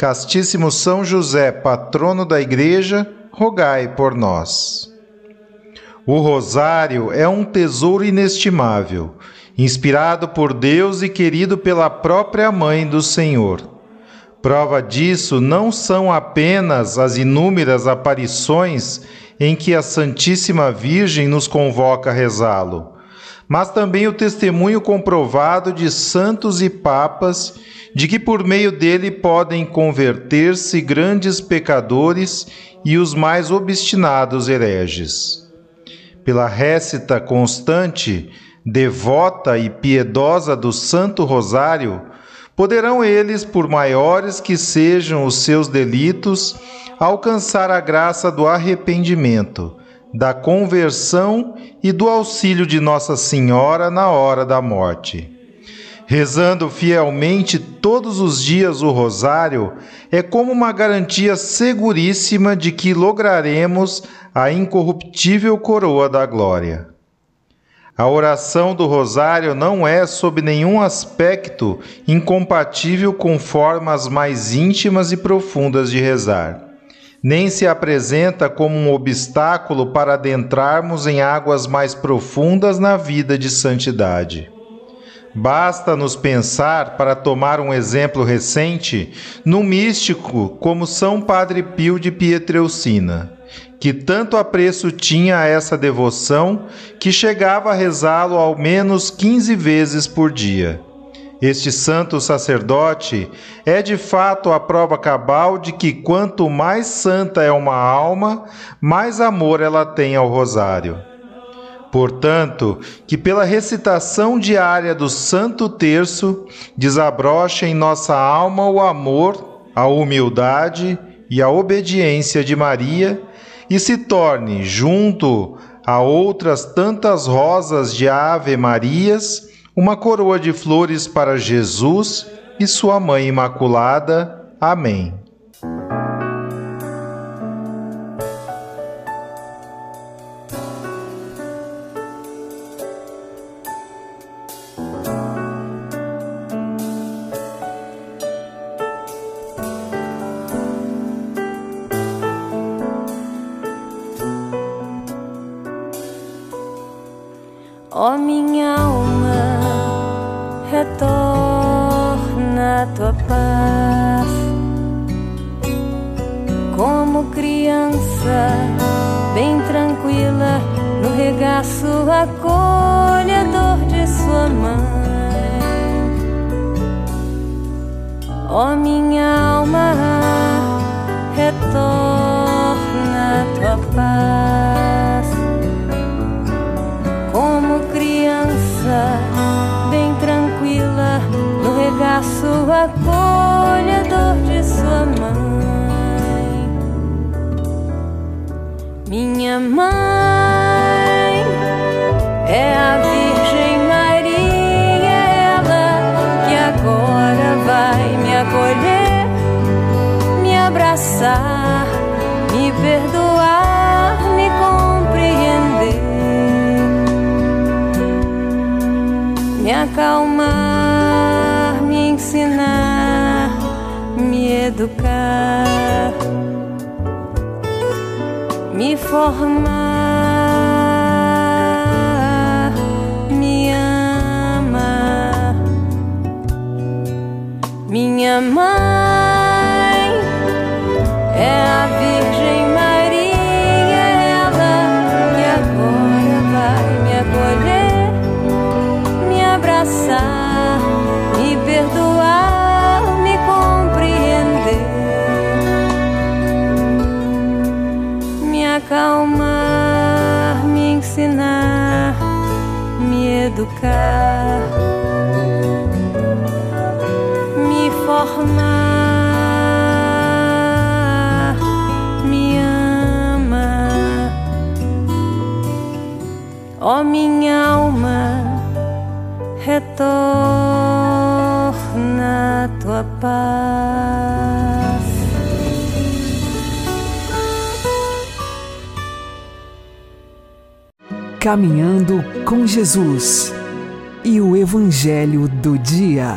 Castíssimo São José, patrono da Igreja, rogai por nós. O rosário é um tesouro inestimável, inspirado por Deus e querido pela própria Mãe do Senhor. Prova disso não são apenas as inúmeras aparições em que a Santíssima Virgem nos convoca a rezá-lo, mas também o testemunho comprovado de santos e papas de que por meio dele podem converter-se grandes pecadores e os mais obstinados hereges. Pela récita constante, devota e piedosa do Santo Rosário, poderão eles, por maiores que sejam os seus delitos, alcançar a graça do arrependimento, da conversão e do auxílio de Nossa Senhora na hora da morte. Rezando fielmente todos os dias o Rosário é como uma garantia seguríssima de que lograremos a incorruptível coroa da glória. A oração do Rosário não é, sob nenhum aspecto, incompatível com formas mais íntimas e profundas de rezar, nem se apresenta como um obstáculo para adentrarmos em águas mais profundas na vida de santidade. Basta-nos pensar, para tomar um exemplo recente, num místico como São Padre Pio de Pietreucina, que tanto apreço tinha a essa devoção que chegava a rezá-lo ao menos 15 vezes por dia. Este santo sacerdote é de fato a prova cabal de que quanto mais santa é uma alma, mais amor ela tem ao rosário. Portanto, que pela recitação diária do Santo Terço desabroche em nossa alma o amor, a humildade e a obediência de Maria e se torne, junto a outras tantas rosas de Ave Marias, uma coroa de flores para Jesus e sua Mãe Imaculada. Amém. Ó oh, minha alma, retorna a tua paz. Como criança, bem tranquila, no regaço acolhedor de sua mãe. Ó oh, minha alma, retorna a tua paz no regaço acolhedor de sua mãe. Minha mãe é a Virgem Maria, ela que agora vai me acolher, me abraçar, me perdoar, me compreender. me acalmar, educar, me formar, Caminhando com Jesus e o Evangelho do Dia.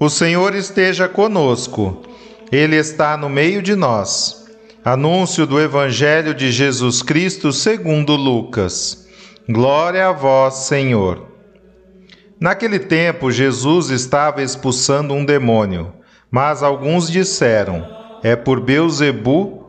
O Senhor esteja conosco, Ele está no meio de nós. Anúncio do Evangelho de Jesus Cristo segundo Lucas. Glória a vós, Senhor. Naquele tempo, Jesus estava expulsando um demônio, mas alguns disseram: É por Beuzebu,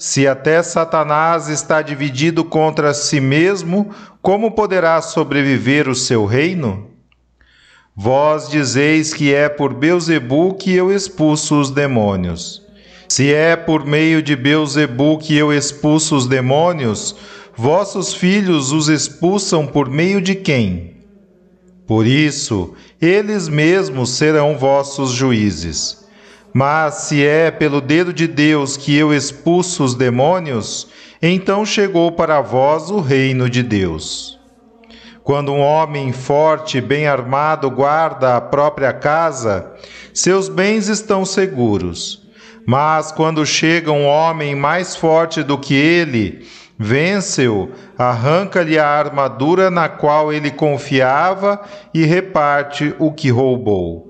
se até Satanás está dividido contra si mesmo, como poderá sobreviver o seu reino? Vós dizeis que é por Beuzebu que eu expulso os demônios. Se é por meio de Beuzebu que eu expulso os demônios, vossos filhos os expulsam por meio de quem? Por isso, eles mesmos serão vossos juízes. Mas se é pelo dedo de Deus que eu expulso os demônios, então chegou para vós o reino de Deus. Quando um homem forte e bem armado guarda a própria casa, seus bens estão seguros. Mas quando chega um homem mais forte do que ele, vence-o, arranca-lhe a armadura na qual ele confiava e reparte o que roubou.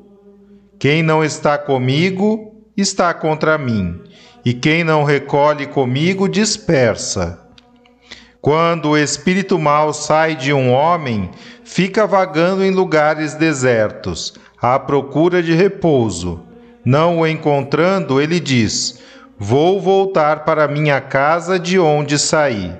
Quem não está comigo, está contra mim, e quem não recolhe comigo, dispersa. Quando o espírito mau sai de um homem, fica vagando em lugares desertos, à procura de repouso. Não o encontrando, ele diz: Vou voltar para minha casa de onde saí.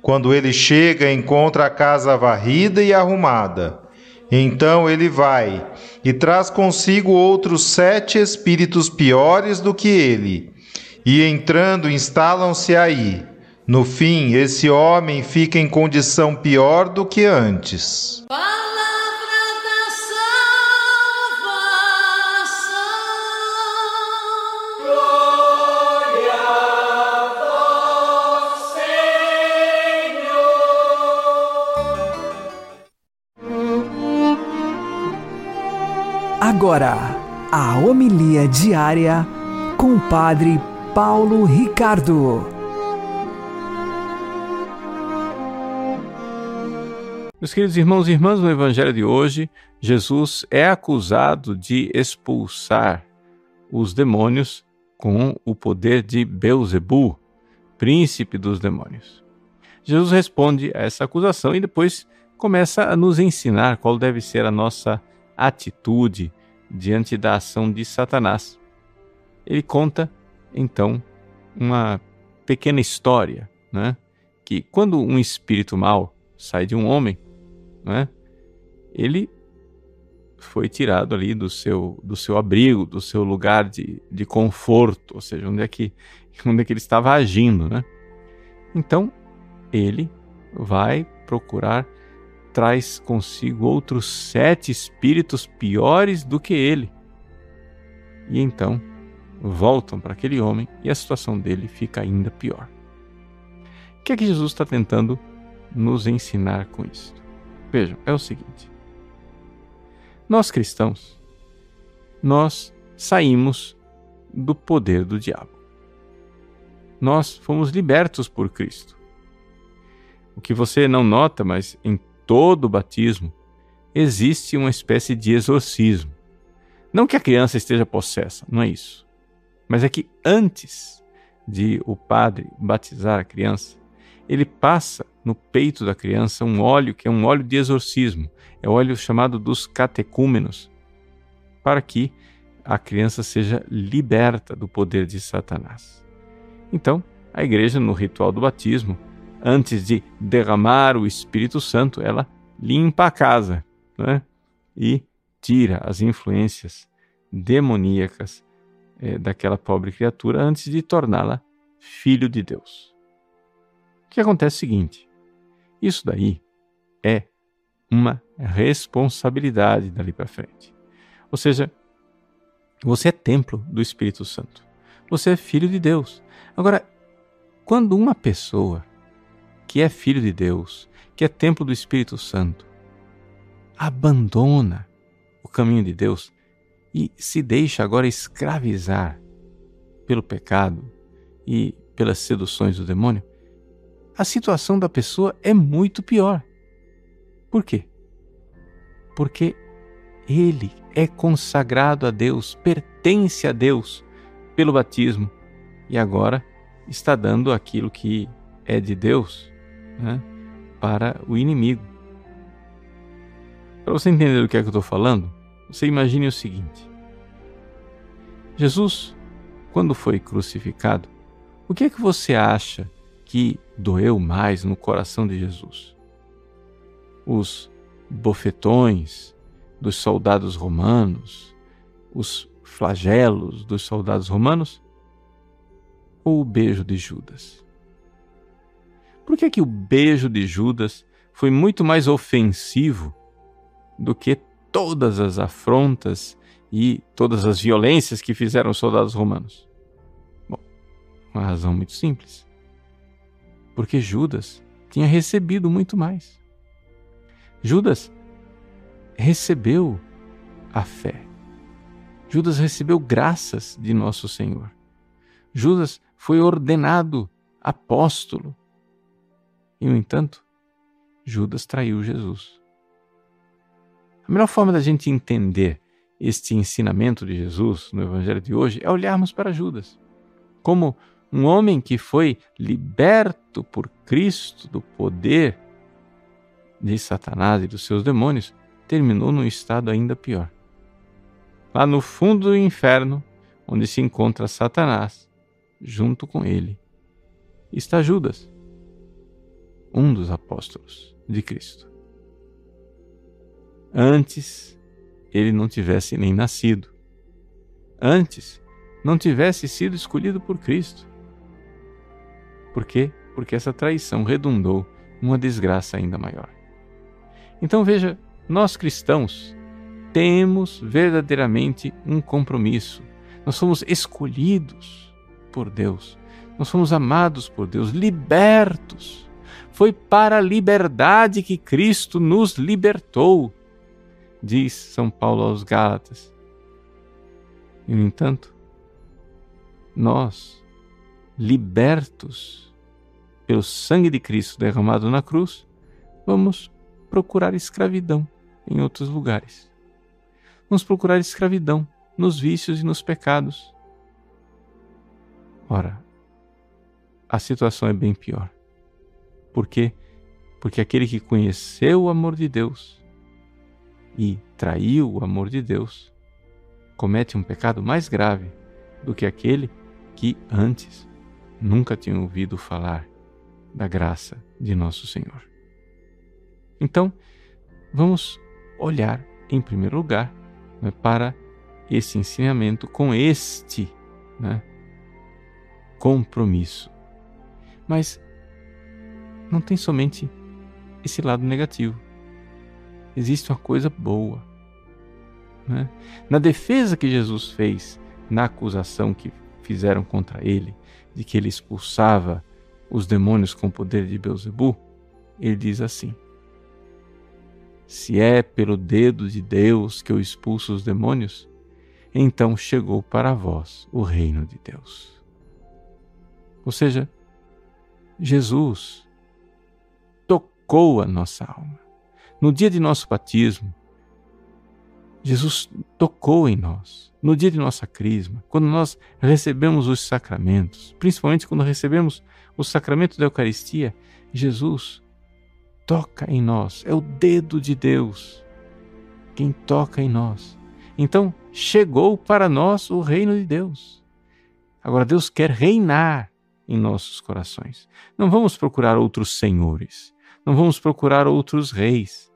Quando ele chega, encontra a casa varrida e arrumada. Então ele vai e traz consigo outros sete espíritos piores do que ele, e entrando instalam-se aí. No fim, esse homem fica em condição pior do que antes. Agora, a homilia diária com o Padre Paulo Ricardo. Meus queridos irmãos e irmãs, no Evangelho de hoje, Jesus é acusado de expulsar os demônios com o poder de Beuzebu, príncipe dos demônios. Jesus responde a essa acusação e depois começa a nos ensinar qual deve ser a nossa atitude diante da ação de Satanás. Ele conta, então, uma pequena história, né? que quando um espírito mau sai de um homem, né? ele foi tirado ali do seu, do seu abrigo, do seu lugar de, de conforto, ou seja, onde é, que, onde é que ele estava agindo. Né? Então, ele vai procurar traz consigo outros sete espíritos piores do que ele. E então voltam para aquele homem e a situação dele fica ainda pior. O que é que Jesus está tentando nos ensinar com isso? Vejam, é o seguinte: nós cristãos, nós saímos do poder do diabo. Nós fomos libertos por Cristo. O que você não nota, mas em todo batismo existe uma espécie de exorcismo. Não que a criança esteja possessa, não é isso. Mas é que antes de o padre batizar a criança, ele passa no peito da criança um óleo que é um óleo de exorcismo, é o óleo chamado dos catecúmenos, para que a criança seja liberta do poder de Satanás. Então, a igreja, no ritual do batismo, antes de derramar o Espírito Santo, ela limpa a casa né? e tira as influências demoníacas é, daquela pobre criatura antes de torná-la filho de Deus. O que acontece é o seguinte: isso daí é uma responsabilidade dali para frente. Ou seja, você é templo do Espírito Santo. Você é filho de Deus. Agora, quando uma pessoa que é filho de Deus, que é templo do Espírito Santo, abandona o caminho de Deus e se deixa agora escravizar pelo pecado e pelas seduções do demônio, a situação da pessoa é muito pior. Por quê? Porque ele é consagrado a Deus, pertence a Deus pelo batismo e agora está dando aquilo que é de Deus né, para o inimigo. Para você entender o que é que eu estou falando, você imagine o seguinte: Jesus, quando foi crucificado, o que é que você acha que doeu mais no coração de Jesus? Os bofetões dos soldados romanos, os flagelos dos soldados romanos ou o beijo de Judas? Por que, que o beijo de Judas foi muito mais ofensivo do que todas as afrontas e todas as violências que fizeram os soldados romanos? Bom, uma razão muito simples. Porque Judas tinha recebido muito mais. Judas recebeu a fé. Judas recebeu graças de nosso Senhor. Judas foi ordenado apóstolo. E, no entanto, Judas traiu Jesus. A melhor forma da gente entender este ensinamento de Jesus no Evangelho de hoje é olharmos para Judas como um homem que foi liberto por Cristo do poder de Satanás e dos seus demônios, terminou num estado ainda pior. Lá no fundo do inferno, onde se encontra Satanás, junto com ele, está Judas, um dos apóstolos de Cristo. Antes ele não tivesse nem nascido. Antes, não tivesse sido escolhido por Cristo. Por quê? Porque essa traição redundou numa desgraça ainda maior. Então veja, nós cristãos temos verdadeiramente um compromisso. Nós somos escolhidos por Deus. Nós somos amados por Deus, libertos. Foi para a liberdade que Cristo nos libertou diz São Paulo aos Gálatas. E, no entanto, nós, libertos pelo sangue de Cristo derramado na cruz, vamos procurar escravidão em outros lugares. Vamos procurar escravidão nos vícios e nos pecados. Ora, a situação é bem pior. Por quê? Porque aquele que conheceu o amor de Deus e traiu o amor de Deus, comete um pecado mais grave do que aquele que antes nunca tinha ouvido falar da graça de nosso Senhor. Então, vamos olhar em primeiro lugar né, para esse ensinamento com este né, compromisso. Mas não tem somente esse lado negativo existe uma coisa boa. Né? Na defesa que Jesus fez, na acusação que fizeram contra ele, de que ele expulsava os demônios com o poder de Beuzebu, ele diz assim: Se é pelo dedo de Deus que eu expulso os demônios, então chegou para vós o reino de Deus. Ou seja, Jesus tocou a nossa alma. No dia de nosso batismo, Jesus tocou em nós, no dia de nossa crisma, quando nós recebemos os sacramentos, principalmente quando recebemos o sacramento da Eucaristia, Jesus toca em nós, é o dedo de Deus quem toca em nós. Então, chegou para nós o reino de Deus. Agora, Deus quer reinar em nossos corações. Não vamos procurar outros senhores, não vamos procurar outros reis.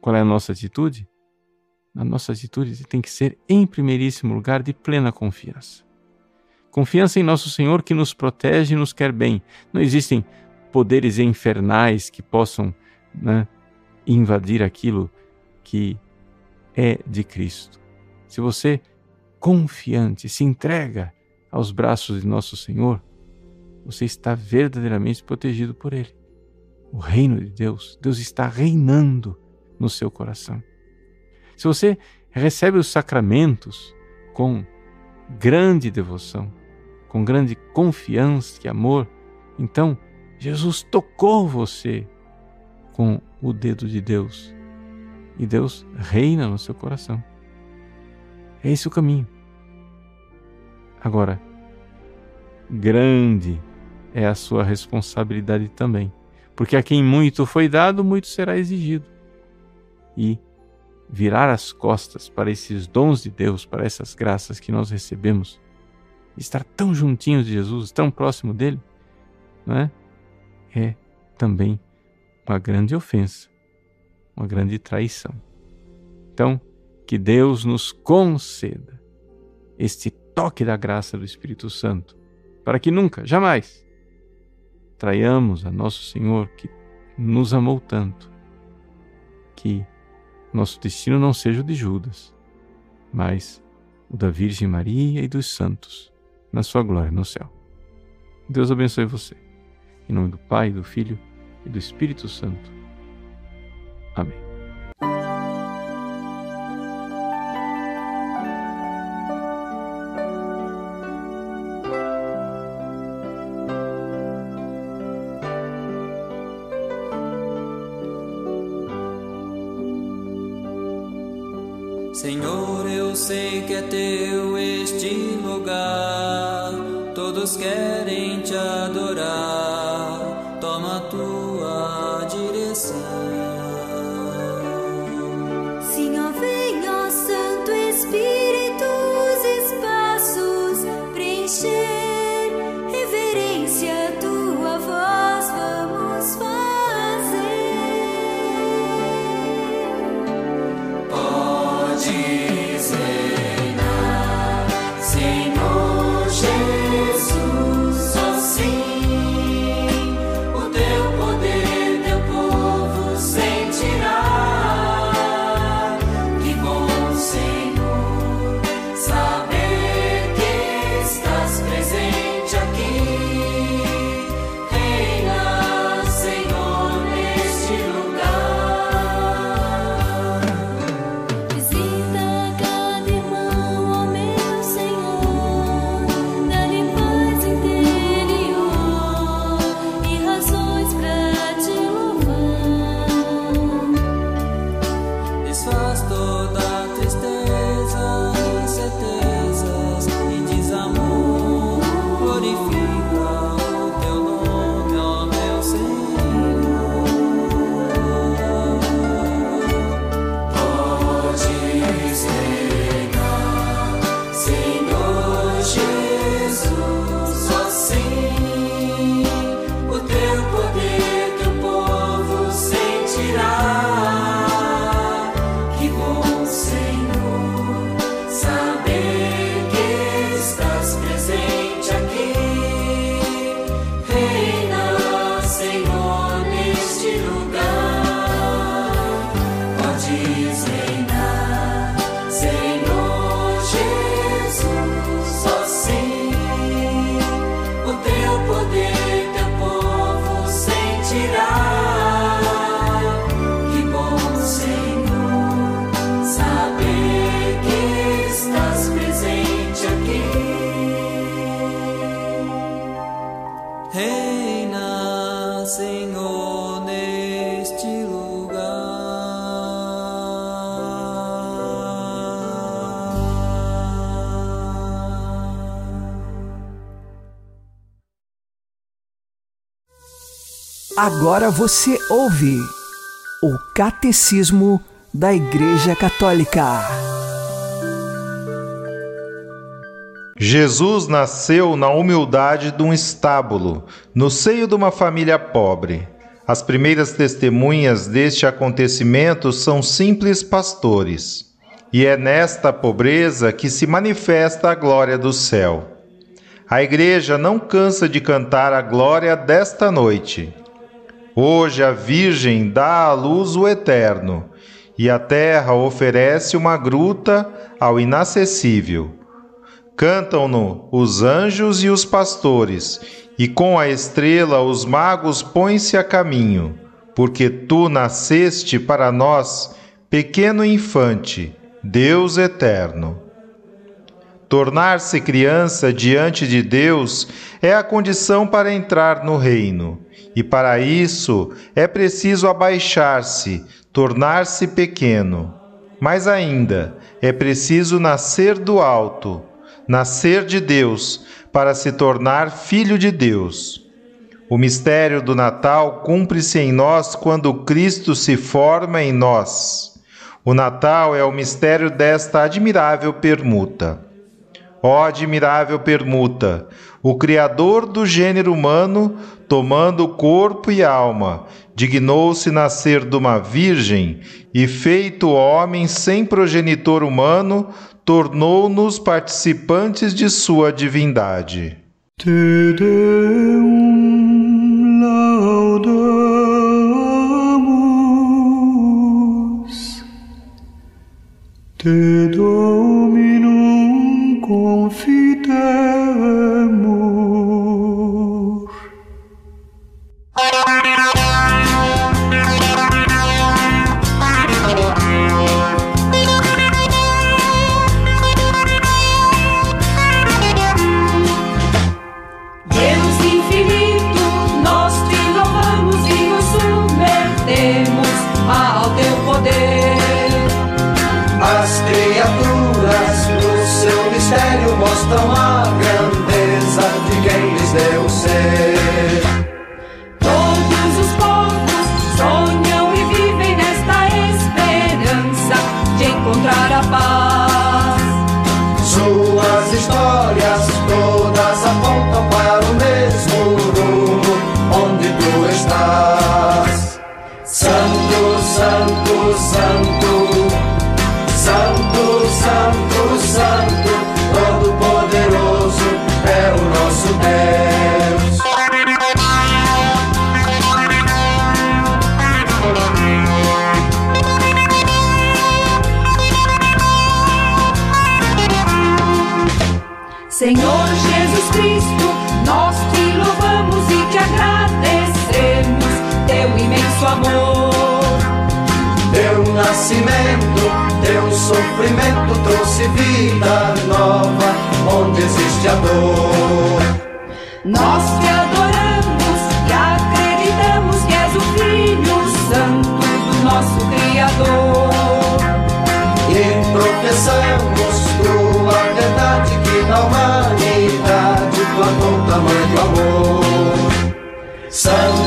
Qual é a nossa atitude? A nossa atitude tem que ser, em primeiríssimo lugar, de plena confiança. Confiança em nosso Senhor que nos protege e nos quer bem. Não existem poderes infernais que possam né, invadir aquilo que é de Cristo. Se você, confiante, se entrega aos braços de nosso Senhor, você está verdadeiramente protegido por Ele. O reino de Deus, Deus está reinando no seu coração. Se você recebe os sacramentos com grande devoção, com grande confiança e amor, então Jesus tocou você com o dedo de Deus e Deus reina no seu coração. É esse o caminho. Agora, grande é a sua responsabilidade também, porque a quem muito foi dado, muito será exigido. E virar as costas para esses dons de Deus, para essas graças que nós recebemos, estar tão juntinhos de Jesus, tão próximo dele, não é? É também uma grande ofensa, uma grande traição. Então, que Deus nos conceda este toque da graça do Espírito Santo, para que nunca, jamais, traiamos a nosso Senhor que nos amou tanto, que nosso destino não seja o de Judas, mas o da Virgem Maria e dos santos, na sua glória no céu. Deus abençoe você. Em nome do Pai, do Filho e do Espírito Santo. Amém. Agora você ouve o Catecismo da Igreja Católica. Jesus nasceu na humildade de um estábulo, no seio de uma família pobre. As primeiras testemunhas deste acontecimento são simples pastores. E é nesta pobreza que se manifesta a glória do céu. A igreja não cansa de cantar a glória desta noite. Hoje a Virgem dá à luz o eterno, e a terra oferece uma gruta ao inacessível. Cantam-no os anjos e os pastores, e com a estrela os magos põem-se a caminho, porque tu nasceste para nós, pequeno infante, Deus eterno. Tornar-se criança diante de Deus é a condição para entrar no reino, e para isso é preciso abaixar-se, tornar-se pequeno. Mas ainda é preciso nascer do alto nascer de Deus para se tornar filho de Deus. O mistério do Natal cumpre-se em nós quando Cristo se forma em nós. O Natal é o mistério desta admirável permuta. Ó admirável permuta! O Criador do gênero humano, tomando corpo e alma, dignou-se nascer de uma virgem e, feito homem sem progenitor humano, tornou-nos participantes de sua divindade. Te Deum laudamus, Te Dominum papa. Sofrimento trouxe vida nova onde existe a dor. Nós te adoramos e acreditamos que és o Filho Santo do nosso Criador. E professamos tua verdade que na humanidade plantou tamanho amor. Santo,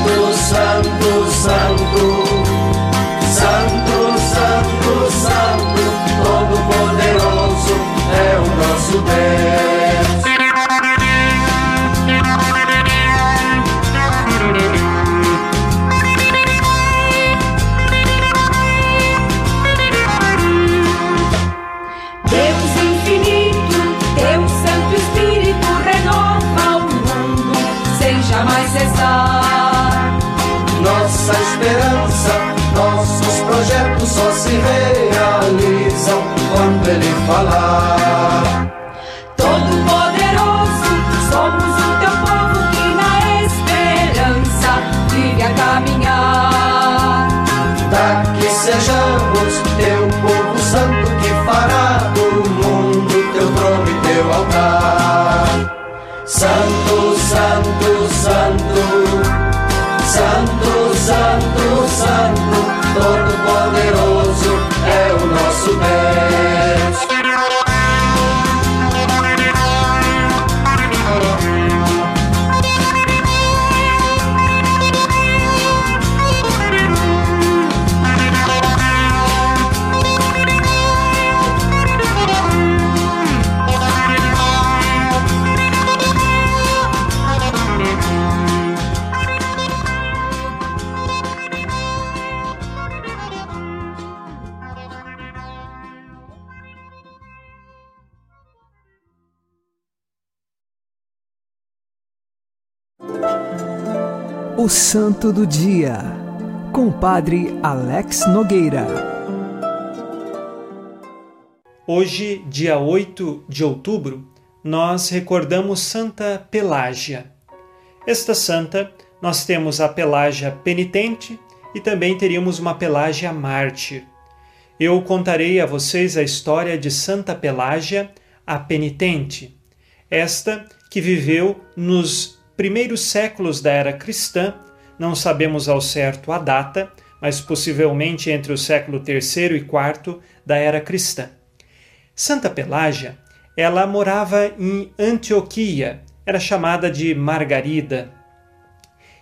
O Santo do Dia, com o Padre Alex Nogueira. Hoje, dia 8 de outubro, nós recordamos Santa Pelágia. Esta santa, nós temos a Pelágia penitente e também teríamos uma Pelágia mártir. Eu contarei a vocês a história de Santa Pelágia, a penitente. Esta que viveu nos primeiros séculos da era cristã, não sabemos ao certo a data, mas possivelmente entre o século III e IV da era cristã. Santa Pelágia, ela morava em Antioquia, era chamada de Margarida,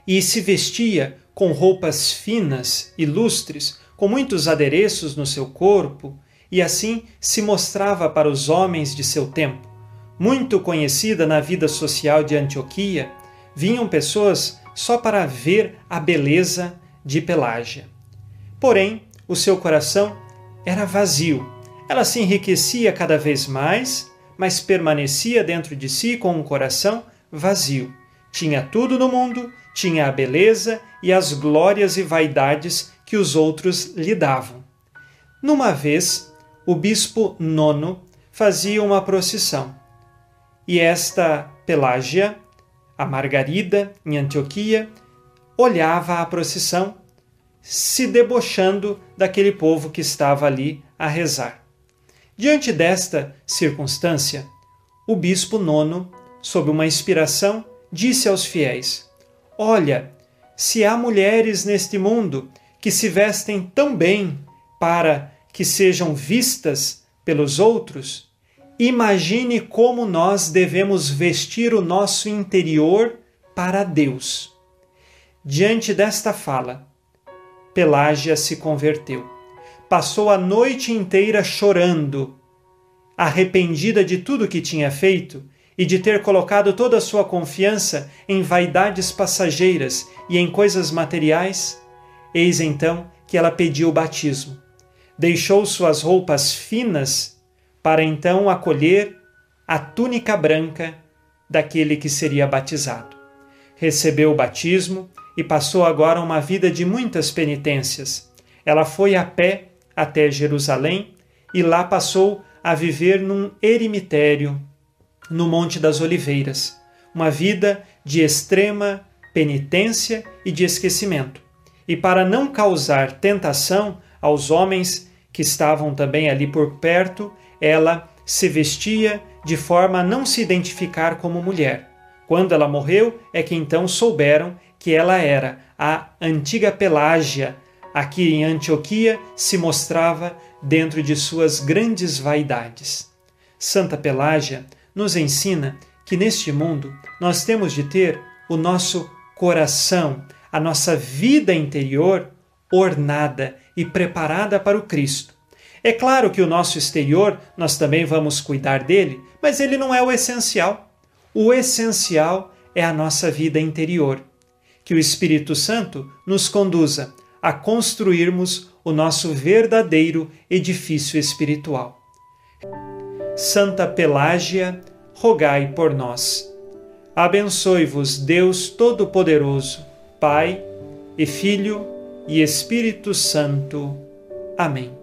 e se vestia com roupas finas e lustres, com muitos adereços no seu corpo, e assim se mostrava para os homens de seu tempo. Muito conhecida na vida social de Antioquia, vinham pessoas só para ver a beleza de Pelágia. Porém, o seu coração era vazio. Ela se enriquecia cada vez mais, mas permanecia dentro de si com um coração vazio. Tinha tudo no mundo, tinha a beleza e as glórias e vaidades que os outros lhe davam. Numa vez, o bispo Nono fazia uma procissão. E esta Pelágia a Margarida, em Antioquia, olhava a procissão, se debochando daquele povo que estava ali a rezar. Diante desta circunstância, o bispo Nono, sob uma inspiração, disse aos fiéis: Olha, se há mulheres neste mundo que se vestem tão bem para que sejam vistas pelos outros, Imagine como nós devemos vestir o nosso interior para Deus. Diante desta fala, Pelágia se converteu. Passou a noite inteira chorando, arrependida de tudo que tinha feito e de ter colocado toda a sua confiança em vaidades passageiras e em coisas materiais. Eis então que ela pediu o batismo. Deixou suas roupas finas para então acolher a túnica branca daquele que seria batizado. Recebeu o batismo e passou agora uma vida de muitas penitências. Ela foi a pé até Jerusalém e lá passou a viver num eremitério no Monte das Oliveiras, uma vida de extrema penitência e de esquecimento. E para não causar tentação aos homens que estavam também ali por perto, ela se vestia de forma a não se identificar como mulher. Quando ela morreu, é que então souberam que ela era a antiga Pelágia, a que em Antioquia se mostrava dentro de suas grandes vaidades. Santa Pelágia nos ensina que neste mundo nós temos de ter o nosso coração, a nossa vida interior ornada e preparada para o Cristo é claro que o nosso exterior nós também vamos cuidar dele, mas ele não é o essencial. O essencial é a nossa vida interior. Que o Espírito Santo nos conduza a construirmos o nosso verdadeiro edifício espiritual. Santa Pelágia, rogai por nós. Abençoe-vos Deus Todo-Poderoso, Pai e Filho e Espírito Santo. Amém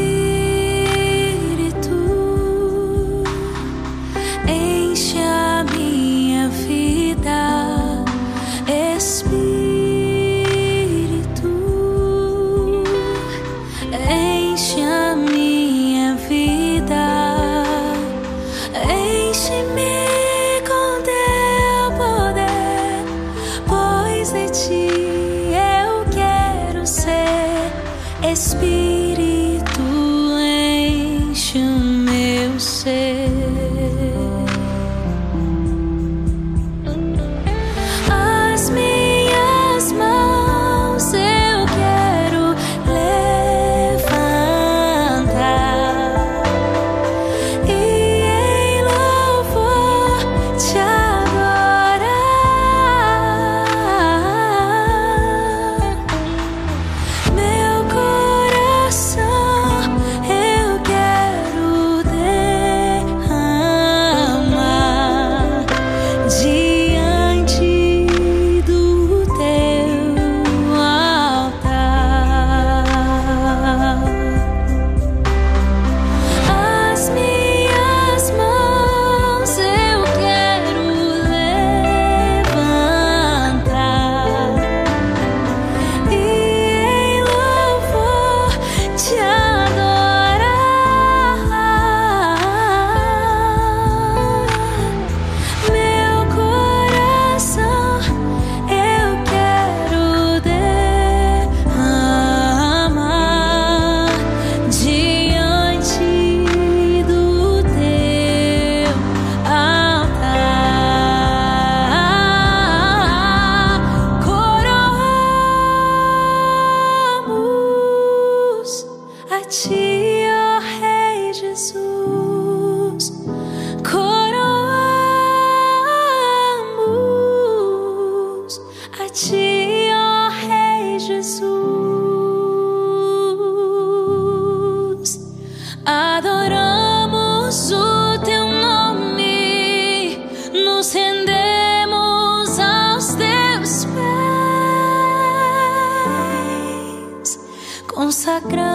sacra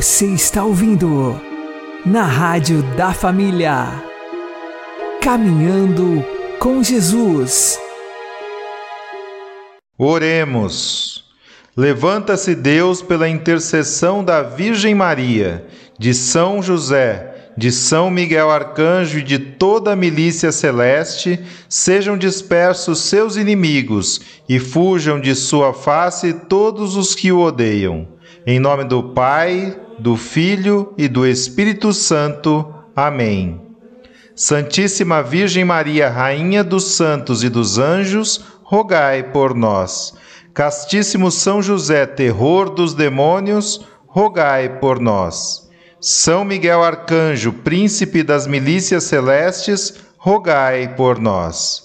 Você está ouvindo na Rádio da Família. Caminhando com Jesus. Oremos. Levanta-se Deus pela intercessão da Virgem Maria, de São José, de São Miguel Arcanjo e de toda a milícia celeste, sejam dispersos seus inimigos e fujam de sua face todos os que o odeiam. Em nome do Pai, do Filho e do Espírito Santo. Amém. Santíssima Virgem Maria, Rainha dos Santos e dos Anjos, rogai por nós. Castíssimo São José, terror dos demônios, rogai por nós. São Miguel Arcanjo, príncipe das milícias celestes, rogai por nós.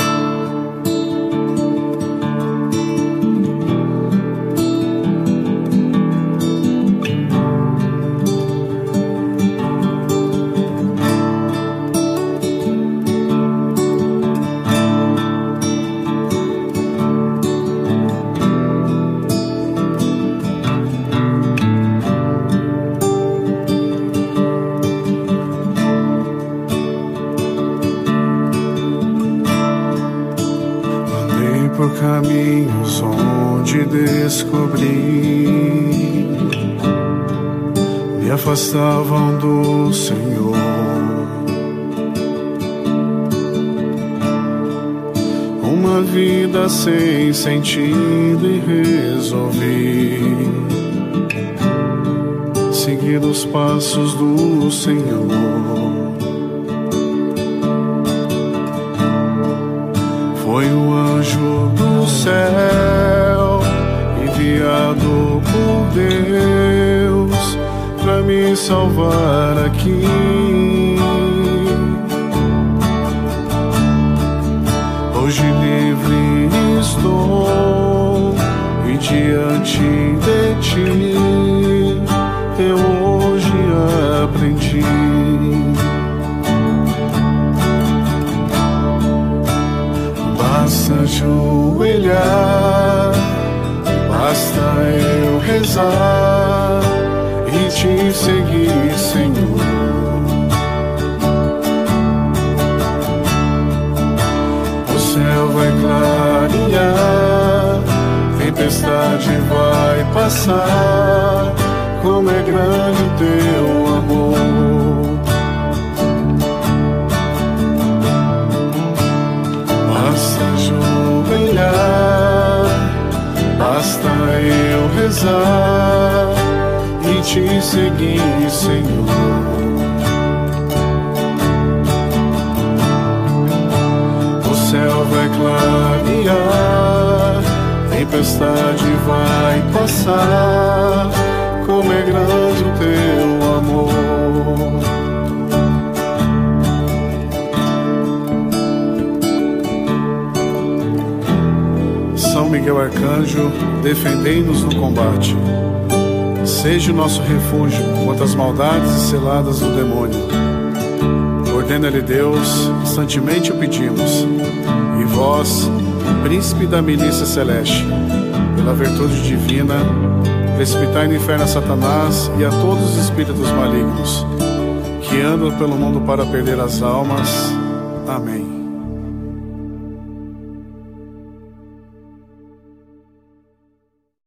Vida sem sentido e resolvi seguir os passos do Senhor. Foi um anjo do céu enviado por Deus para me salvar aqui. Hoje estou e diante de ti eu hoje aprendi. Basta ajoelhar, basta eu rezar tempestade vai passar. Como é grande o teu amor. Basta ajoelhar, basta eu rezar e te seguir, Senhor. Tempestade vai passar. Como é grande o teu amor. São Miguel Arcanjo, defendei-nos no combate. Seja o nosso refúgio contra as maldades e celadas do demônio. Ordena-lhe Deus, instantemente o pedimos. E vós, príncipe da milícia celeste, pela virtude divina, precipitai no inferno a Satanás e a todos os espíritos malignos que andam pelo mundo para perder as almas. Amém.